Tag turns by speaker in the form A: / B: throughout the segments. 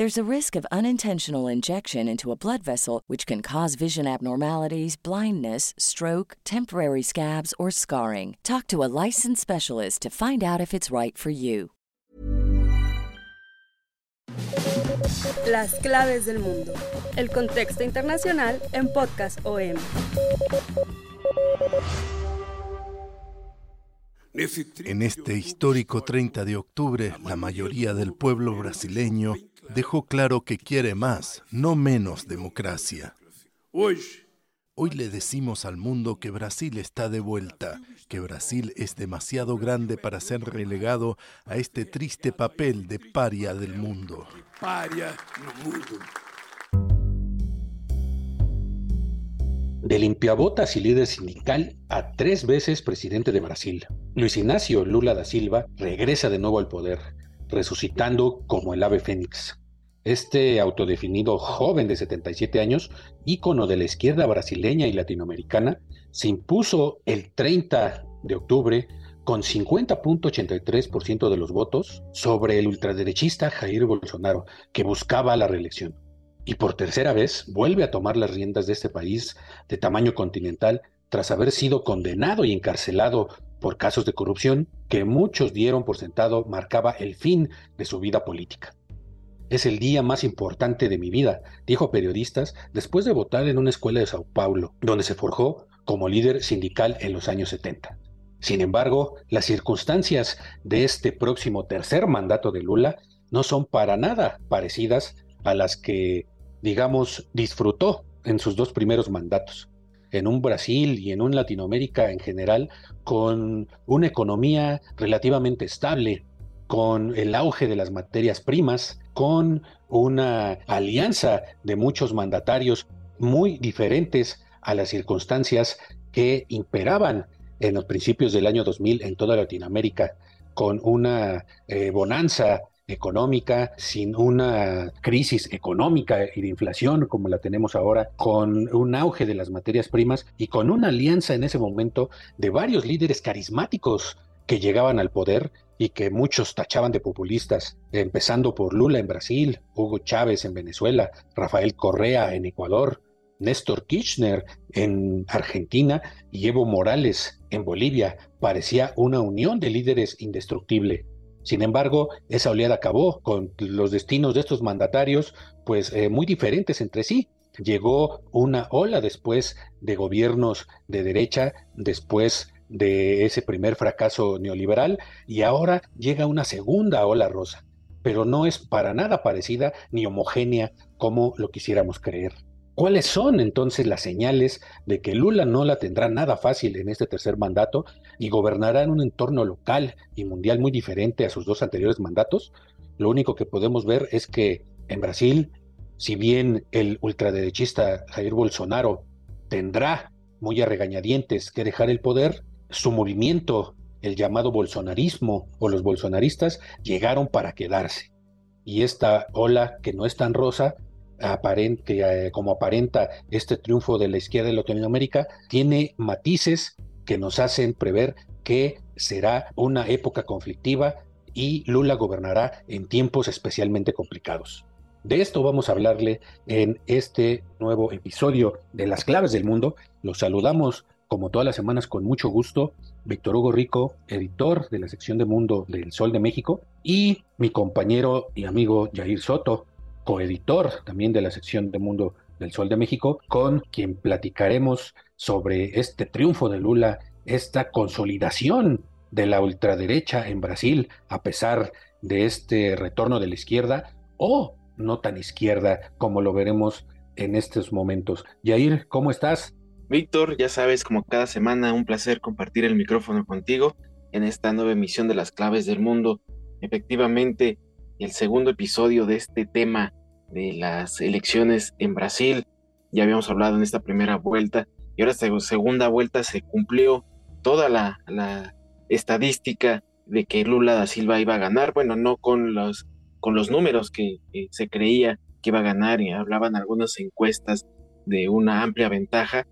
A: There's a risk of unintentional injection into a blood vessel, which can cause vision abnormalities, blindness, stroke, temporary scabs, or scarring. Talk to a licensed specialist to find out if it's right for you.
B: Las claves del mundo. El contexto internacional en Podcast OM.
C: En este histórico 30 de octubre, la mayoría del pueblo brasileño dejó claro que quiere más, no menos democracia. Hoy le decimos al mundo que Brasil está de vuelta, que Brasil es demasiado grande para ser relegado a este triste papel de paria del mundo.
D: De limpiabotas y líder sindical a tres veces presidente de Brasil, Luis Ignacio Lula da Silva regresa de nuevo al poder, resucitando como el ave fénix. Este autodefinido joven de 77 años, ícono de la izquierda brasileña y latinoamericana, se impuso el 30 de octubre con 50.83% de los votos sobre el ultraderechista Jair Bolsonaro, que buscaba la reelección. Y por tercera vez vuelve a tomar las riendas de este país de tamaño continental tras haber sido condenado y encarcelado por casos de corrupción que muchos dieron por sentado marcaba el fin de su vida política. Es el día más importante de mi vida, dijo a periodistas después de votar en una escuela de Sao Paulo, donde se forjó como líder sindical en los años 70. Sin embargo, las circunstancias de este próximo tercer mandato de Lula no son para nada parecidas a las que, digamos, disfrutó en sus dos primeros mandatos en un Brasil y en un Latinoamérica en general con una economía relativamente estable, con el auge de las materias primas, con una alianza de muchos mandatarios muy diferentes a las circunstancias que imperaban en los principios del año 2000 en toda Latinoamérica, con una eh, bonanza económica, sin una crisis económica y de inflación como la tenemos ahora, con un auge de las materias primas y con una alianza en ese momento de varios líderes carismáticos que llegaban al poder y que muchos tachaban de populistas, empezando por Lula en Brasil, Hugo Chávez en Venezuela, Rafael Correa en Ecuador, Néstor Kirchner en Argentina y Evo Morales en Bolivia. Parecía una unión de líderes indestructible. Sin embargo, esa oleada acabó con los destinos de estos mandatarios, pues eh, muy diferentes entre sí. Llegó una ola después de gobiernos de derecha, después de ese primer fracaso neoliberal y ahora llega una segunda ola rosa, pero no es para nada parecida ni homogénea como lo quisiéramos creer. ¿Cuáles son entonces las señales de que Lula no la tendrá nada fácil en este tercer mandato y gobernará en un entorno local y mundial muy diferente a sus dos anteriores mandatos? Lo único que podemos ver es que en Brasil, si bien el ultraderechista Jair Bolsonaro tendrá muy a regañadientes que dejar el poder, su movimiento, el llamado bolsonarismo o los bolsonaristas, llegaron para quedarse. Y esta ola, que no es tan rosa, aparente, eh, como aparenta este triunfo de la izquierda de Latinoamérica, tiene matices que nos hacen prever que será una época conflictiva y Lula gobernará en tiempos especialmente complicados. De esto vamos a hablarle en este nuevo episodio de Las Claves del Mundo. Los saludamos como todas las semanas, con mucho gusto, Víctor Hugo Rico, editor de la sección de Mundo del Sol de México, y mi compañero y amigo Jair Soto, coeditor también de la sección de Mundo del Sol de México, con quien platicaremos sobre este triunfo de Lula, esta consolidación de la ultraderecha en Brasil, a pesar de este retorno de la izquierda, o no tan izquierda como lo veremos en estos momentos. Yair, ¿cómo estás?
E: Víctor, ya sabes, como cada semana, un placer compartir el micrófono contigo en esta nueva emisión de las claves del mundo. Efectivamente, el segundo episodio de este tema de las elecciones en Brasil. Ya habíamos hablado en esta primera vuelta y ahora esta segunda vuelta se cumplió toda la, estadística de que Lula da Silva iba a ganar. Bueno, no con los, con los números que, se creía que iba a ganar y hablaban algunas encuestas de una amplia ventaja,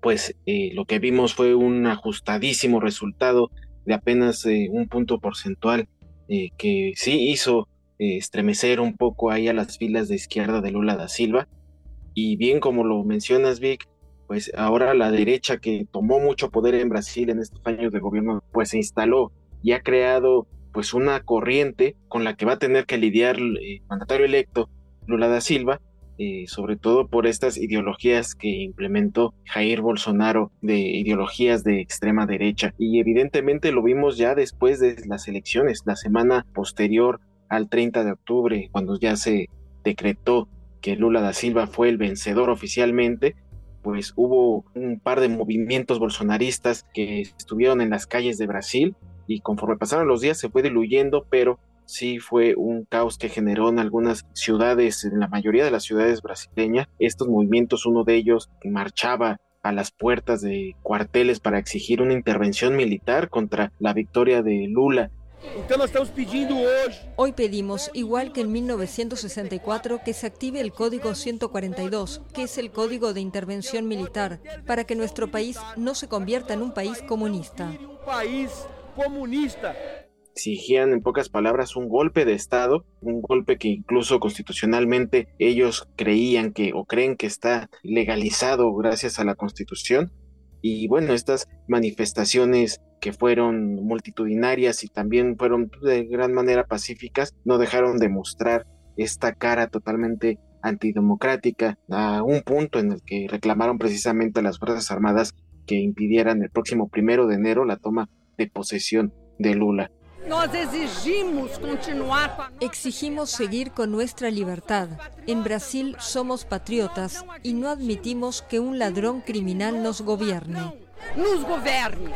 E: pues eh, lo que vimos fue un ajustadísimo resultado de apenas eh, un punto porcentual eh, que sí hizo estremecer un poco ahí a las filas de izquierda de Lula da Silva. Y bien como lo mencionas, Vic, pues ahora la derecha que tomó mucho poder en Brasil en estos años de gobierno, pues se instaló y ha creado pues una corriente con la que va a tener que lidiar el mandatario electo Lula da Silva, eh, sobre todo por estas ideologías que implementó Jair Bolsonaro de ideologías de extrema derecha. Y evidentemente lo vimos ya después de las elecciones, la semana posterior al 30 de octubre, cuando ya se decretó que Lula da Silva fue el vencedor oficialmente, pues hubo un par de movimientos bolsonaristas que estuvieron en las calles de Brasil y conforme pasaron los días se fue diluyendo, pero sí fue un caos que generó en algunas ciudades, en la mayoría de las ciudades brasileñas. Estos movimientos, uno de ellos marchaba a las puertas de cuarteles para exigir una intervención militar contra la victoria de Lula
F: Hoy pedimos, igual que en 1964, que se active el Código 142, que es el Código de Intervención Militar, para que nuestro país no se convierta en un país comunista.
E: Exigían, en pocas palabras, un golpe de Estado, un golpe que incluso constitucionalmente ellos creían que o creen que está legalizado gracias a la Constitución. Y bueno, estas manifestaciones que fueron multitudinarias y también fueron de gran manera pacíficas, no dejaron de mostrar esta cara totalmente antidemocrática a un punto en el que reclamaron precisamente a las Fuerzas Armadas que impidieran el próximo primero de enero la toma de posesión de Lula.
F: Exigimos seguir con nuestra libertad. En Brasil somos patriotas y no admitimos que un ladrón criminal nos gobierne. Nos gobierne.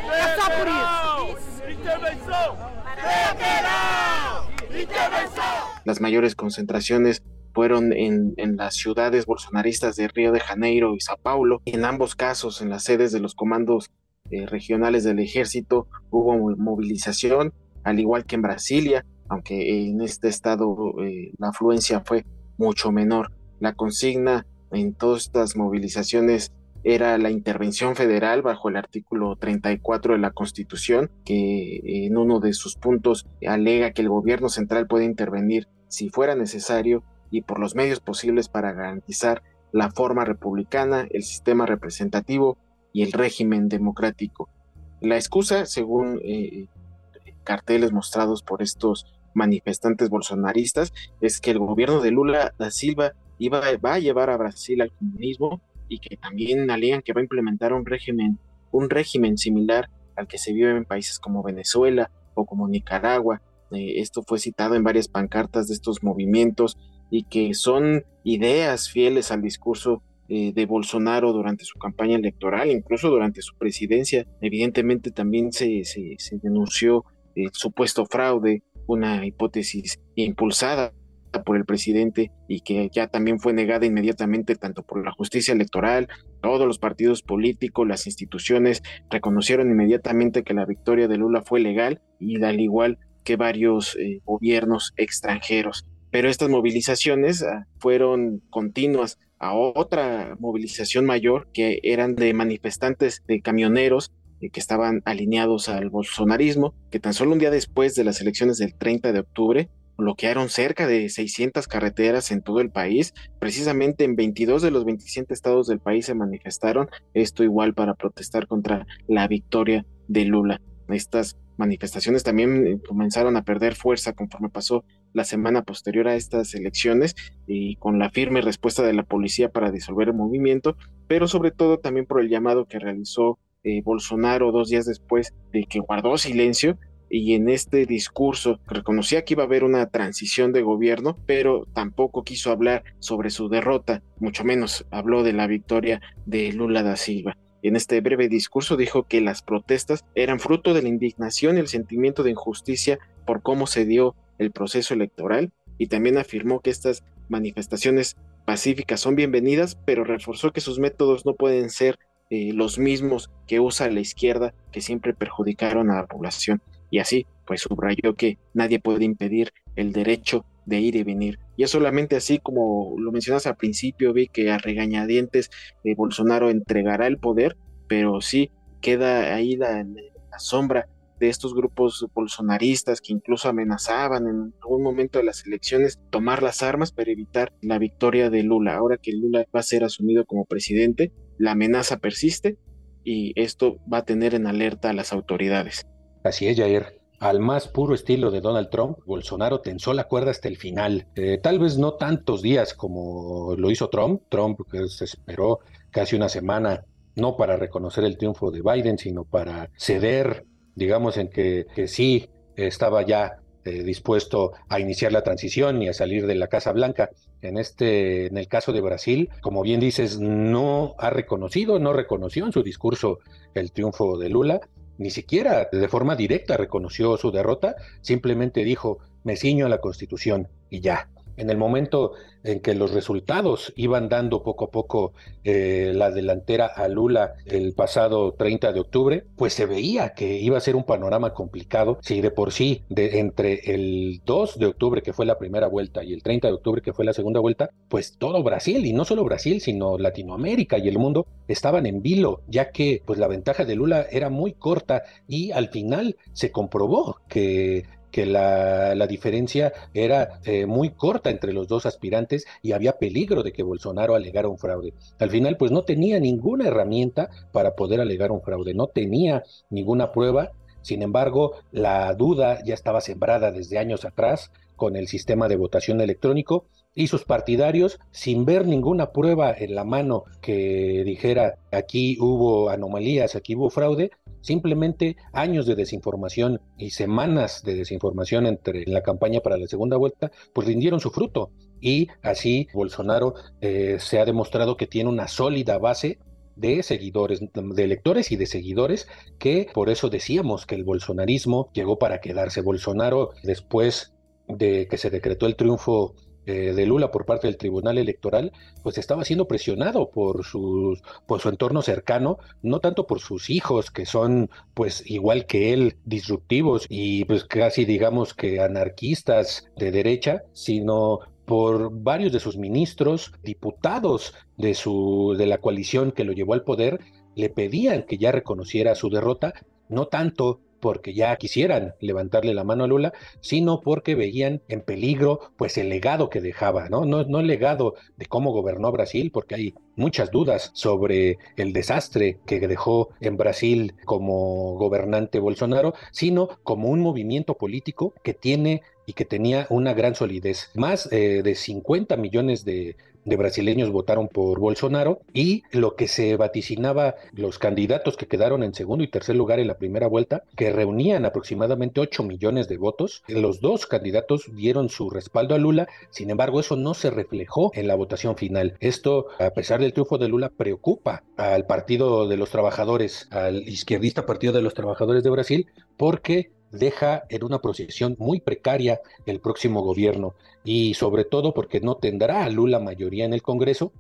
E: Las mayores concentraciones fueron en, en, las ciudades bolsonaristas de Río de Janeiro y Sao Paulo. En ambos casos, en las sedes de los comandos eh, regionales del ejército, hubo movilización, al igual que en Brasilia, aunque en este estado eh, la afluencia fue mucho menor. La consigna en todas estas movilizaciones era la intervención federal bajo el artículo 34 de la Constitución, que en uno de sus puntos alega que el gobierno central puede intervenir si fuera necesario y por los medios posibles para garantizar la forma republicana, el sistema representativo y el régimen democrático. La excusa, según eh, carteles mostrados por estos manifestantes bolsonaristas, es que el gobierno de Lula da Silva iba, va a llevar a Brasil al comunismo y que también alegan que va a implementar un régimen, un régimen similar al que se vive en países como Venezuela o como Nicaragua. Eh, esto fue citado en varias pancartas de estos movimientos y que son ideas fieles al discurso eh, de Bolsonaro durante su campaña electoral, incluso durante su presidencia. Evidentemente también se, se, se denunció el supuesto fraude, una hipótesis impulsada por el presidente y que ya también fue negada inmediatamente tanto por la justicia electoral, todos los partidos políticos, las instituciones reconocieron inmediatamente que la victoria de Lula fue legal y al igual que varios eh, gobiernos extranjeros. Pero estas movilizaciones ah, fueron continuas a otra movilización mayor que eran de manifestantes de camioneros eh, que estaban alineados al bolsonarismo, que tan solo un día después de las elecciones del 30 de octubre bloquearon cerca de 600 carreteras en todo el país. Precisamente en 22 de los 27 estados del país se manifestaron, esto igual para protestar contra la victoria de Lula. Estas manifestaciones también eh, comenzaron a perder fuerza conforme pasó la semana posterior a estas elecciones y con la firme respuesta de la policía para disolver el movimiento, pero sobre todo también por el llamado que realizó eh, Bolsonaro dos días después de que guardó silencio y en este discurso reconocía que iba a haber una transición de gobierno, pero tampoco quiso hablar sobre su derrota, mucho menos habló de la victoria de Lula da Silva. En este breve discurso dijo que las protestas eran fruto de la indignación y el sentimiento de injusticia por cómo se dio el proceso electoral y también afirmó que estas manifestaciones pacíficas son bienvenidas, pero reforzó que sus métodos no pueden ser eh, los mismos que usa la izquierda que siempre perjudicaron a la población. Y así, pues subrayó que nadie puede impedir el derecho de ir y venir. Y es solamente así como lo mencionas al principio, vi que a regañadientes eh, Bolsonaro entregará el poder, pero sí queda ahí la, la sombra de estos grupos bolsonaristas que incluso amenazaban en algún momento de las elecciones tomar las armas para evitar la victoria de Lula. Ahora que Lula va a ser asumido como presidente, la amenaza persiste y esto va a tener en alerta a las autoridades.
D: Así es, Jair. Al más puro estilo de Donald Trump, Bolsonaro tensó la cuerda hasta el final. Eh, tal vez no tantos días como lo hizo Trump. Trump se esperó casi una semana, no para reconocer el triunfo de Biden, sino para ceder, digamos, en que sí estaba ya eh, dispuesto a iniciar la transición y a salir de la Casa Blanca. En este, en el caso de Brasil, como bien dices, no ha reconocido, no reconoció en su discurso el triunfo de Lula ni siquiera de forma directa reconoció su derrota, simplemente dijo, me ciño a la Constitución y ya en el momento en que los resultados iban dando poco a poco eh, la delantera a Lula el pasado 30 de octubre, pues se veía que iba a ser un panorama complicado. Si de por sí, de, entre el 2 de octubre que fue la primera vuelta y el 30 de octubre que fue la segunda vuelta, pues todo Brasil y no solo Brasil, sino Latinoamérica y el mundo estaban en vilo, ya que pues la ventaja de Lula era muy corta y al final se comprobó que que la, diferencia era eh, muy corta entre los dos aspirantes y había peligro de que Bolsonaro alegara un fraude. Al final, pues no tenía ninguna herramienta para poder alegar un fraude, no tenía ninguna prueba. Sin embargo, la duda ya estaba sembrada desde años atrás con el sistema de votación electrónico y sus partidarios, sin ver ninguna prueba en la mano que dijera aquí hubo anomalías, aquí hubo fraude, simplemente años de desinformación y semanas de desinformación entre la campaña para la segunda vuelta, pues rindieron su fruto. Y así Bolsonaro eh, se ha demostrado que tiene una sólida base de seguidores, de electores y de seguidores, que por eso decíamos que el bolsonarismo llegó para quedarse. Bolsonaro, después de que se decretó el triunfo eh, de Lula por parte del Tribunal Electoral, pues estaba siendo presionado por, sus, por su entorno cercano, no tanto por sus hijos, que son pues igual que él, disruptivos y pues casi digamos que anarquistas de derecha, sino por varios de sus ministros, diputados de, su, de la coalición que lo llevó al poder, le pedían que ya reconociera su derrota, no tanto porque ya quisieran levantarle la mano a Lula, sino porque veían en peligro pues el legado que dejaba, ¿no? No, no el legado de cómo gobernó Brasil, porque hay muchas dudas sobre el desastre que dejó en Brasil como gobernante Bolsonaro, sino como un movimiento político que tiene y que tenía una gran solidez. Más eh, de 50 millones de, de brasileños votaron por Bolsonaro y lo que se vaticinaba los candidatos que quedaron en segundo y tercer lugar en la primera vuelta, que reunían aproximadamente 8 millones de votos, los dos candidatos dieron su respaldo a Lula, sin embargo eso no se reflejó en la votación final. Esto, a pesar del triunfo de Lula, preocupa al Partido de los Trabajadores, al izquierdista Partido de los Trabajadores de Brasil, porque deja en una posición muy precaria el próximo gobierno y sobre todo porque no tendrá a Lula mayoría en el Congreso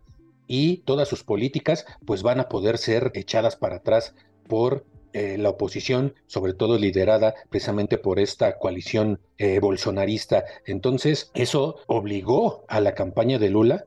D: y todas sus políticas pues van a poder ser echadas para atrás por eh, la oposición, sobre todo liderada precisamente por esta coalición eh, bolsonarista. Entonces, eso obligó a la campaña de Lula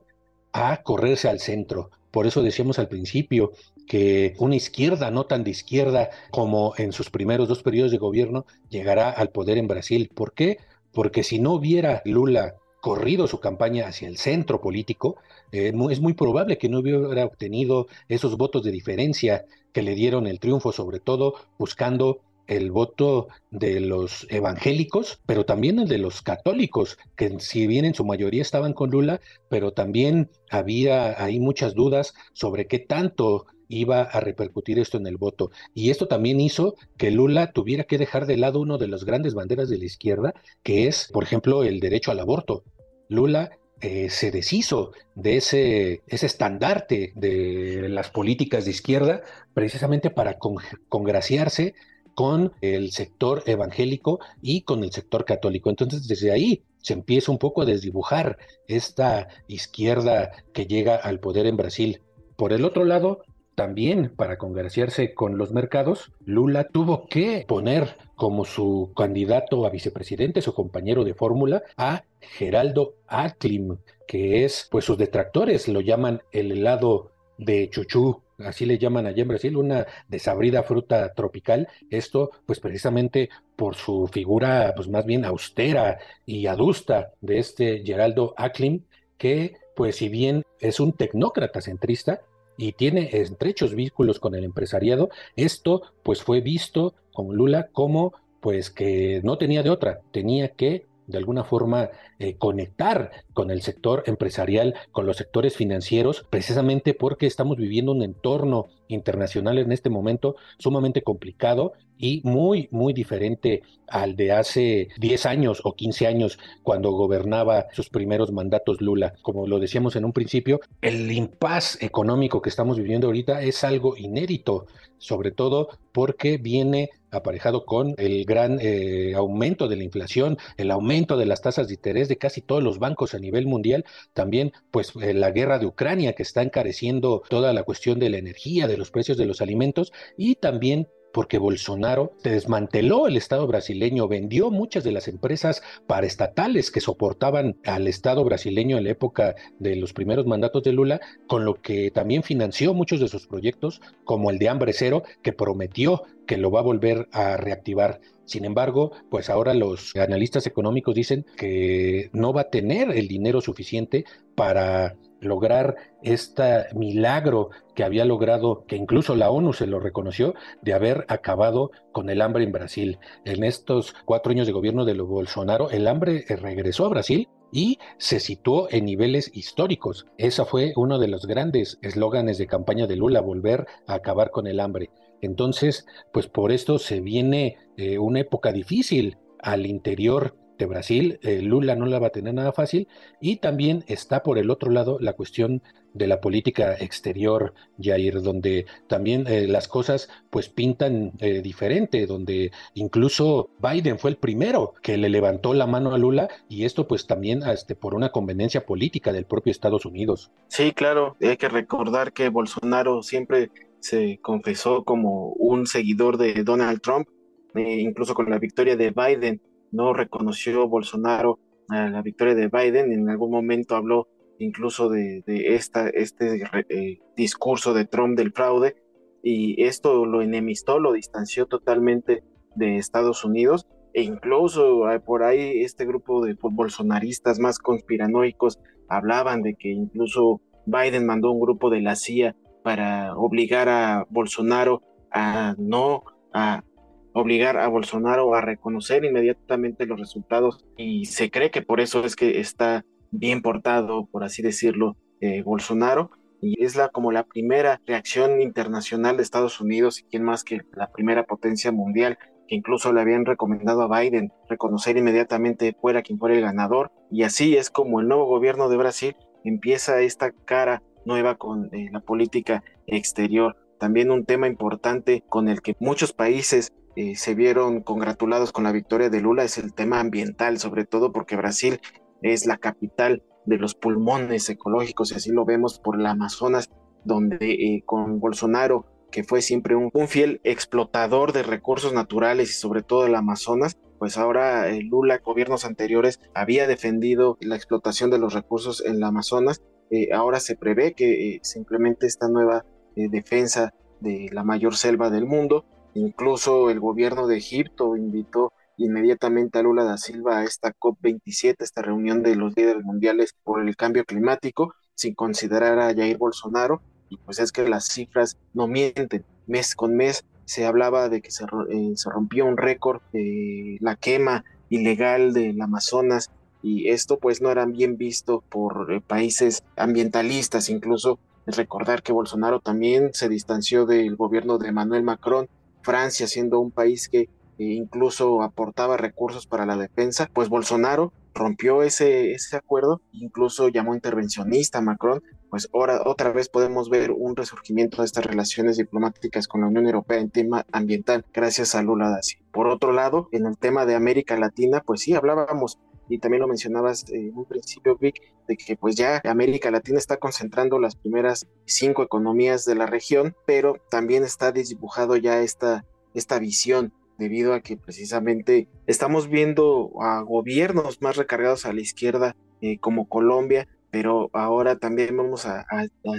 D: a correrse al centro. Por eso decíamos al principio que una izquierda no tan de izquierda como en sus primeros dos periodos de gobierno llegará al poder en Brasil. ¿Por qué? Porque si no hubiera Lula corrido su campaña hacia el centro político, eh, es muy probable que no hubiera obtenido esos votos de diferencia que le dieron el triunfo, sobre todo buscando el voto de los evangélicos, pero también el de los católicos, que si bien en su mayoría estaban con Lula, pero también había ahí muchas dudas sobre qué tanto iba a repercutir esto en el voto. Y esto también hizo que Lula tuviera que dejar de lado uno de las grandes banderas de la izquierda, que es, por ejemplo, el derecho al aborto. Lula eh, se deshizo de ese, ese estandarte de las políticas de izquierda precisamente para congraciarse con el sector evangélico y con el sector católico. Entonces, desde ahí se empieza un poco a desdibujar esta izquierda que llega al poder en Brasil. Por el otro lado, también para congraciarse con los mercados, Lula tuvo que poner como su candidato a vicepresidente, su compañero de fórmula, a Geraldo Alckmin, que es, pues sus detractores lo llaman el helado de chuchú, así le llaman allá en Brasil, una desabrida fruta tropical. Esto, pues precisamente por su figura, pues más bien austera y adusta de este Geraldo Alckmin, que, pues si bien es un tecnócrata centrista, y tiene estrechos vínculos con el empresariado, esto pues fue visto con Lula como pues que no tenía de otra, tenía que de alguna forma eh, conectar con el sector empresarial, con los sectores financieros, precisamente porque estamos viviendo un entorno internacional en este momento sumamente complicado y muy, muy diferente al de hace 10 años o 15 años cuando gobernaba sus primeros mandatos Lula. Como lo decíamos en un principio, el impas económico que estamos viviendo ahorita es algo inédito, sobre todo porque viene aparejado con el gran eh, aumento de la inflación, el aumento de las tasas de interés de casi todos los bancos a nivel mundial, también pues eh, la guerra de Ucrania que está encareciendo toda la cuestión de la energía, de los precios de los alimentos y también porque Bolsonaro desmanteló el Estado brasileño, vendió muchas de las empresas paraestatales que soportaban al Estado brasileño en la época de los primeros mandatos de Lula, con lo que también financió muchos de sus proyectos, como el de Hambre Cero, que prometió que lo va a volver a reactivar. Sin embargo, pues ahora los analistas económicos dicen que no va a tener el dinero suficiente para lograr este milagro que había logrado, que incluso la ONU se lo reconoció, de haber acabado con el hambre en Brasil. En estos cuatro años de gobierno de Bolsonaro, el hambre eh, regresó a Brasil y se situó en niveles históricos. Ese fue uno de los grandes eslóganes de campaña de Lula, volver a acabar con el hambre. Entonces, pues por esto se viene eh, una época difícil al interior Brasil, eh, Lula no la va a tener nada fácil, y también está por el otro lado la cuestión de la política exterior, Jair, donde también eh, las cosas pues pintan eh, diferente, donde incluso Biden fue el primero que le levantó la mano a Lula y esto pues también este, por una conveniencia política del propio Estados Unidos.
E: Sí, claro, hay que recordar que Bolsonaro siempre se confesó como un seguidor de Donald Trump, incluso con la victoria de Biden no reconoció Bolsonaro a la victoria de Biden, en algún momento habló incluso de, esta, este eh, discurso de Trump del fraude, y esto lo enemistó, lo distanció totalmente de Estados Unidos, e incluso eh, por ahí este grupo de bolsonaristas más conspiranoicos hablaban de que incluso Biden mandó un grupo de la CIA para obligar a Bolsonaro a no a obligar a Bolsonaro a reconocer inmediatamente los resultados y se cree que por eso es que está bien portado, por así decirlo, eh, Bolsonaro. Y es la como la primera reacción internacional de Estados Unidos y quién más que la primera potencia mundial que incluso le habían recomendado a Biden reconocer inmediatamente fuera quien fuera el ganador. Y así es como el nuevo gobierno de Brasil empieza esta cara nueva con eh, la política exterior. También un tema importante con el que muchos países eh, se vieron congratulados con la victoria de Lula es el tema ambiental, sobre todo porque Brasil es la capital de los pulmones ecológicos, y así lo vemos por el Amazonas, donde eh, con Bolsonaro, que fue siempre un, fiel explotador de recursos naturales y sobre todo el Amazonas, pues ahora eh, Lula, gobiernos anteriores, había defendido la explotación de los recursos en el Amazonas. ahora se prevé que se implemente esta nueva defensa de la mayor selva del mundo Incluso el gobierno de Egipto invitó inmediatamente a Lula da Silva a esta COP27, esta reunión de los líderes mundiales por el cambio climático, sin considerar a Jair Bolsonaro. Y pues es que las cifras no mienten. Mes con mes se hablaba de que se, eh, rompió un récord de la quema ilegal del Amazonas y esto pues no era bien visto por eh, países ambientalistas, incluso recordar que Bolsonaro también se distanció del gobierno de Emmanuel Macron, Francia siendo un país que e incluso aportaba recursos para la defensa, pues Bolsonaro rompió ese, ese acuerdo, incluso llamó intervencionista a Macron, pues ahora otra vez podemos ver un resurgimiento de estas relaciones diplomáticas con la Unión Europea en tema ambiental gracias a Lula da Silva. Por otro lado, en el tema de América Latina, pues sí, hablábamos y también lo mencionabas en un principio, Vic, de que pues ya América Latina está concentrando las primeras cinco economías de la región, pero también está desdibujado ya esta, esta visión debido a que precisamente estamos viendo a gobiernos más recargados a la izquierda eh, como Colombia, pero ahora también vamos a,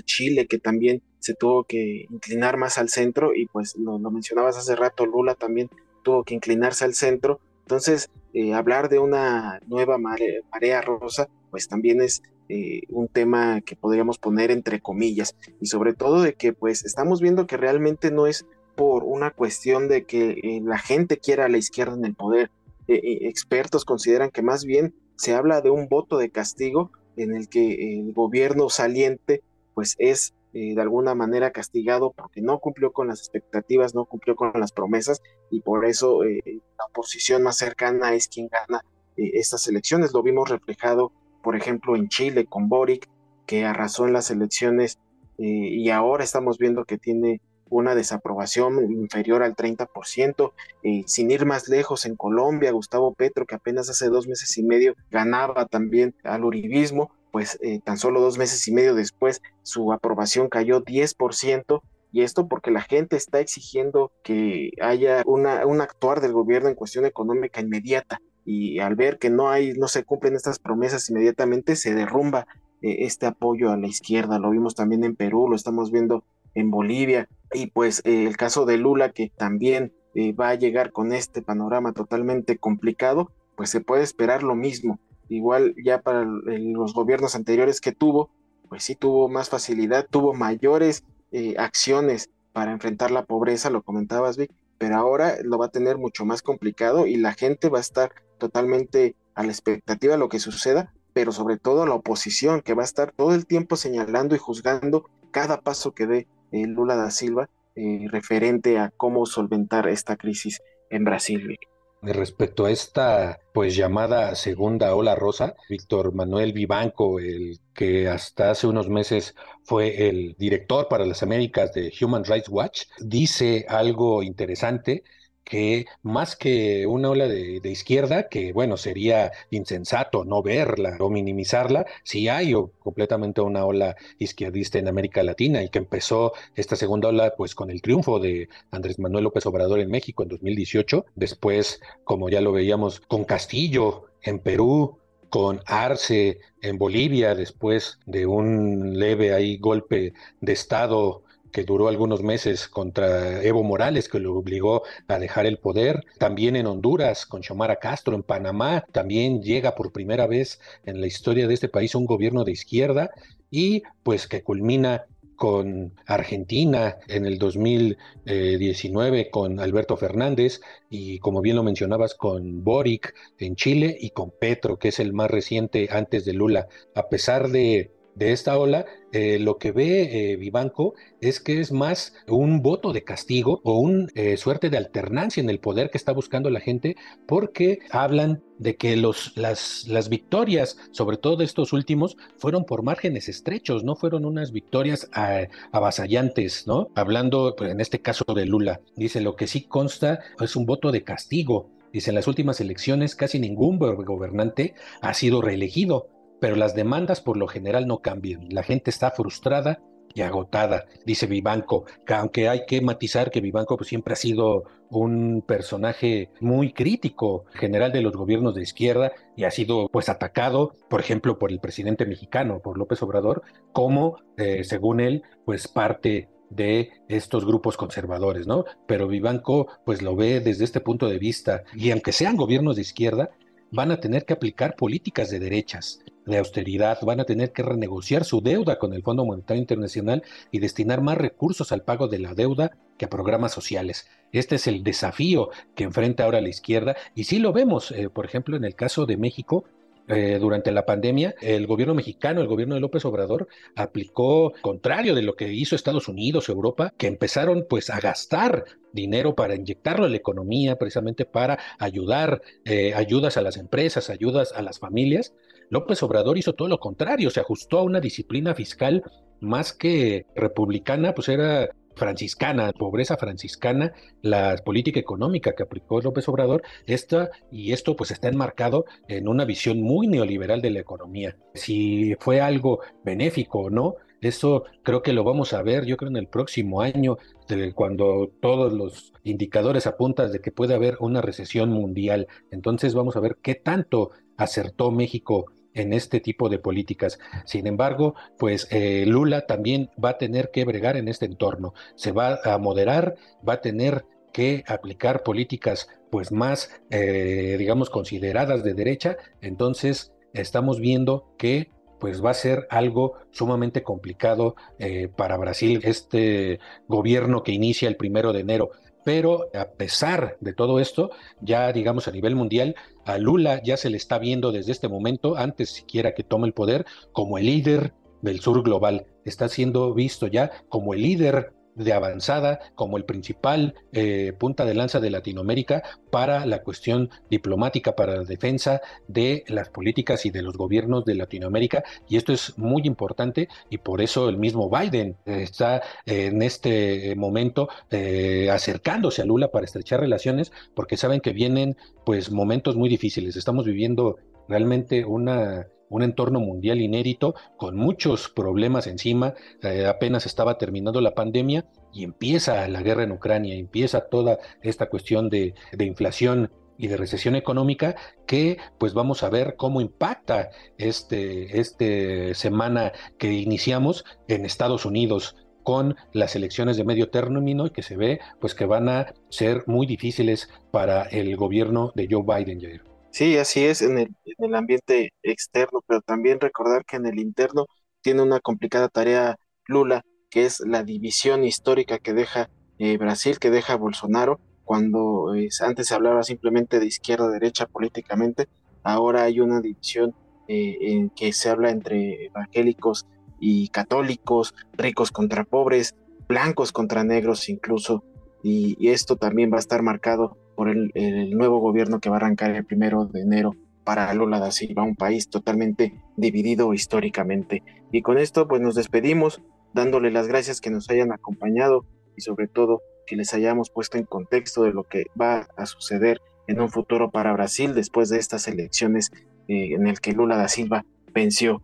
E: Chile que también se tuvo que inclinar más al centro y pues lo, mencionabas hace rato, Lula también tuvo que inclinarse al centro. Entonces, eh, hablar de una nueva marea, rosa, pues también es eh, un tema que podríamos poner entre comillas y sobre todo de que pues estamos viendo que realmente no es por una cuestión de que eh, la gente quiera a la izquierda en el poder. Expertos consideran que más bien se habla de un voto de castigo en el que el gobierno saliente pues es de alguna manera castigado porque no cumplió con las expectativas, no cumplió con las promesas y por eso la oposición más cercana es quien gana estas elecciones. Lo vimos reflejado, por ejemplo, en Chile con Boric, que arrasó en las elecciones y ahora estamos viendo que tiene una desaprobación inferior al 30%. Eh, sin ir más lejos, en Colombia, Gustavo Petro, que apenas hace dos meses y medio ganaba también al uribismo, pues eh, tan solo dos meses y medio después su aprobación cayó 10%. Y esto porque la gente está exigiendo que haya una, un actuar del gobierno en cuestión económica inmediata. Y al ver que no hay, no se cumplen estas promesas inmediatamente, se derrumba eh, este apoyo a la izquierda. Lo vimos también en Perú, lo estamos viendo en Bolivia y pues eh, el caso de Lula que también eh, va a llegar con este panorama totalmente complicado, pues se puede esperar lo mismo. Igual ya para los gobiernos anteriores que tuvo, pues sí tuvo más facilidad, tuvo mayores eh, acciones para enfrentar la pobreza, lo comentabas Vic, pero ahora lo va a tener mucho más complicado y la gente va a estar totalmente a la expectativa de lo que suceda, pero sobre todo la oposición que va a estar todo el tiempo señalando y juzgando cada paso que dé eh, Lula da Silva eh, referente a cómo solventar esta crisis en Brasil.
D: Respecto a esta pues llamada segunda ola rosa, Víctor Manuel Vivanco, el que hasta hace unos meses fue el director para las Américas de Human Rights Watch, dice algo interesante que más que una ola de, izquierda, que bueno, sería insensato no verla o minimizarla, si hay completamente una ola izquierdista en América Latina y que empezó esta segunda ola pues con el triunfo de Andrés Manuel López Obrador en México en 2018, después, como ya lo veíamos, con Castillo en Perú, con Arce en Bolivia, después de un leve ahí golpe de Estado que duró algunos meses contra Evo Morales, que lo obligó a dejar el poder. También en Honduras, con Xiomara Castro, en Panamá, también llega por primera vez en la historia de este país un gobierno de izquierda y pues que culmina con Argentina en el 2019 con Alberto Fernández y como bien lo mencionabas con Boric en Chile y con Petro, que es el más reciente antes de Lula. A pesar de de esta ola, eh, lo que ve eh, Vivanco es que es más un voto de castigo o una eh, suerte de alternancia en el poder que está buscando la gente, porque hablan de que los, las, las victorias, sobre todo de estos últimos, fueron por márgenes estrechos, no fueron unas victorias avasallantes, ¿no? Hablando pues, en este caso de Lula, dice lo que sí consta es un voto de castigo. Dice, en las últimas elecciones casi ningún gobernante ha sido reelegido pero las demandas por lo general no cambian. La gente está frustrada y agotada, dice Vivanco, que aunque hay que matizar que Vivanco pues, siempre ha sido un personaje muy crítico general de los gobiernos de izquierda y ha sido pues atacado, por ejemplo, por el presidente mexicano, por López Obrador, como, eh, según él, pues parte de estos grupos conservadores, ¿no? Pero Vivanco pues lo ve desde este punto de vista y aunque sean gobiernos de izquierda, van a tener que aplicar políticas de derechas, de austeridad, van a tener que renegociar su deuda con el Fondo Monetario Internacional y destinar más recursos al pago de la deuda que a programas sociales. Este es el desafío que enfrenta ahora la izquierda y sí lo vemos, eh, por ejemplo, en el caso de México, eh, durante la pandemia, el gobierno mexicano, el gobierno de López Obrador, aplicó contrario de lo que hizo Estados Unidos, Europa, que empezaron pues a gastar dinero para inyectarlo en la economía, precisamente para ayudar, eh, ayudas a las empresas, ayudas a las familias. López Obrador hizo todo lo contrario, se ajustó a una disciplina fiscal más que republicana, pues era franciscana, pobreza franciscana, la política económica que aplicó López Obrador, esta y esto pues está enmarcado en una visión muy neoliberal de la economía. Si fue algo benéfico o no, eso creo que lo vamos a ver, yo creo en el próximo año, cuando todos los indicadores apuntan de que puede haber una recesión mundial. Entonces vamos a ver qué tanto acertó México en este tipo de políticas. Sin embargo, pues eh, Lula también va a tener que bregar en este entorno. Se va a moderar, va a tener que aplicar políticas pues más, eh, digamos, consideradas de derecha. Entonces, estamos viendo que pues va a ser algo sumamente complicado eh, para Brasil este gobierno que inicia el primero de enero pero a pesar de todo esto, ya digamos a nivel mundial, a Lula ya se le está viendo desde este momento, antes siquiera que tome el poder, como el líder del sur global. Está siendo visto ya como el líder de avanzada como el principal eh, punta de lanza de Latinoamérica para la cuestión diplomática, para la defensa de las políticas y de los gobiernos de Latinoamérica. Y esto es muy importante y por eso el mismo Biden está en este momento eh, acercándose a Lula para estrechar relaciones porque saben que vienen pues momentos muy difíciles. Estamos viviendo realmente una un entorno mundial inédito con muchos problemas encima. Eh, apenas estaba terminando la pandemia y empieza la guerra en Ucrania, empieza toda esta cuestión de, de inflación y de recesión económica que pues vamos a ver cómo impacta este, este semana que iniciamos en Estados Unidos con las elecciones de medio término y que se ve pues que van a ser muy difíciles para el gobierno de Joe Biden.
E: Sí, así es en el, en el ambiente externo, pero también recordar que en el interno tiene una complicada tarea Lula, que es la división histórica que deja eh, Brasil, que deja Bolsonaro, cuando antes se hablaba simplemente de izquierda-derecha políticamente, ahora hay una división eh, en que se habla entre evangélicos y católicos, ricos contra pobres, blancos contra negros incluso, y esto también va a estar marcado por el, nuevo gobierno que va a arrancar el primero de enero para Lula da Silva, un país totalmente dividido históricamente. Y con esto pues nos despedimos dándole las gracias que nos hayan acompañado y sobre todo que les hayamos puesto en contexto de lo que va a suceder en un futuro para Brasil después de estas elecciones eh, en el que Lula da Silva venció.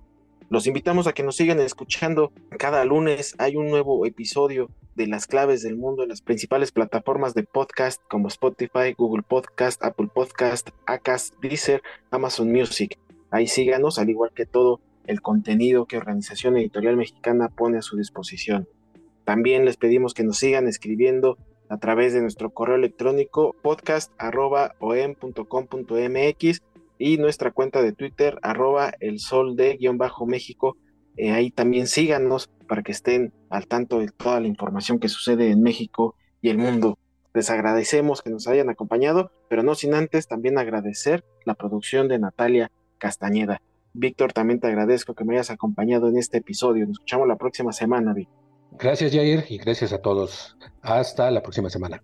E: Los invitamos a que nos sigan escuchando. Cada lunes hay un nuevo episodio de las claves del mundo en las principales plataformas de podcast como Spotify, Google Podcast, Apple Podcast, Acast, Deezer, Amazon Music. Ahí síganos, al igual que todo el contenido que Organización Editorial Mexicana pone a su disposición. También les pedimos que nos sigan escribiendo a través de nuestro correo electrónico podcast.om.com.mx y nuestra cuenta de Twitter arroba el sol de guion bajo México eh, ahí también síganos para que estén al tanto de toda la información que sucede en México y el mundo. Les agradecemos que nos hayan acompañado, pero no sin antes también agradecer la producción de Natalia Castañeda. Víctor, también te agradezco que me hayas acompañado en este episodio. Nos escuchamos la próxima semana, Víctor.
D: Gracias, Jair, y gracias a todos. Hasta la próxima semana.